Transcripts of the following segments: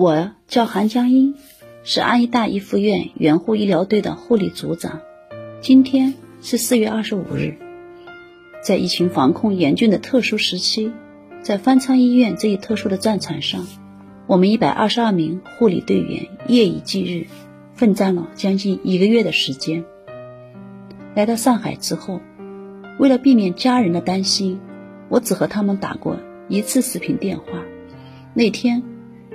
我叫韩江英，是安医大一附院援护医疗队的护理组长。今天是四月二十五日，在疫情防控严峻的特殊时期，在方舱医院这一特殊的战场上，我们一百二十二名护理队员夜以继日，奋战了将近一个月的时间。来到上海之后，为了避免家人的担心，我只和他们打过一次视频电话。那天。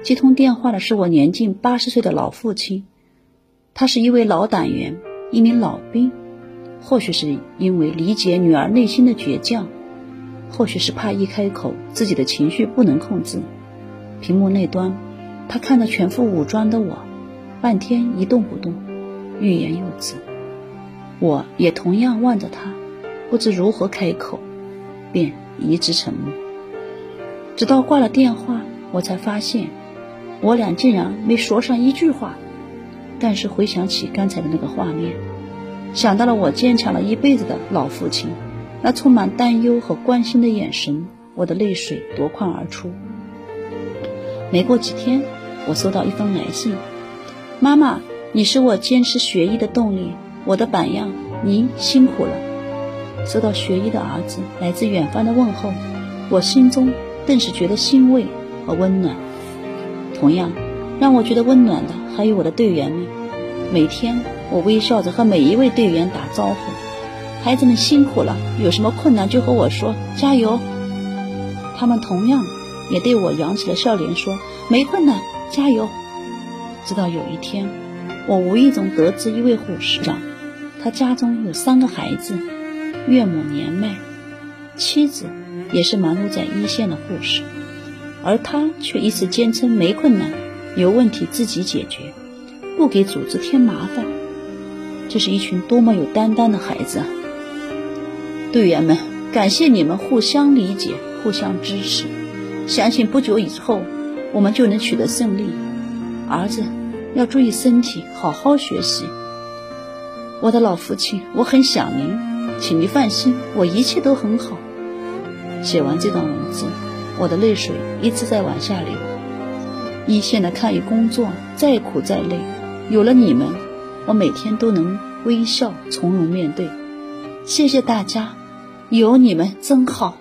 接通电话的是我年近八十岁的老父亲，他是一位老党员，一名老兵。或许是因为理解女儿内心的倔强，或许是怕一开口自己的情绪不能控制。屏幕那端，他看着全副武装的我，半天一动不动，欲言又止。我也同样望着他，不知如何开口，便一直沉默。直到挂了电话，我才发现。我俩竟然没说上一句话，但是回想起刚才的那个画面，想到了我坚强了一辈子的老父亲，那充满担忧和关心的眼神，我的泪水夺眶而出。没过几天，我收到一封来信：“妈妈，你是我坚持学医的动力，我的榜样，您辛苦了。”收到学医的儿子来自远方的问候，我心中顿时觉得欣慰和温暖。同样，让我觉得温暖的还有我的队员们。每天，我微笑着和每一位队员打招呼：“孩子们辛苦了，有什么困难就和我说，加油。”他们同样也对我扬起了笑脸，说：“没困难，加油。”直到有一天，我无意中得知一位护士长，他家中有三个孩子，岳母年迈，妻子也是忙碌在一线的护士。而他却一直坚称没困难，有问题自己解决，不给组织添麻烦。这是一群多么有担当的孩子啊！队员们，感谢你们互相理解、互相支持，相信不久以后我们就能取得胜利。儿子要注意身体，好好学习。我的老父亲，我很想您，请您放心，我一切都很好。写完这段文字。我的泪水一直在往下流。一线的抗疫工作再苦再累，有了你们，我每天都能微笑从容面对。谢谢大家，有你们真好。